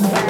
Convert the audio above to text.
Christmas.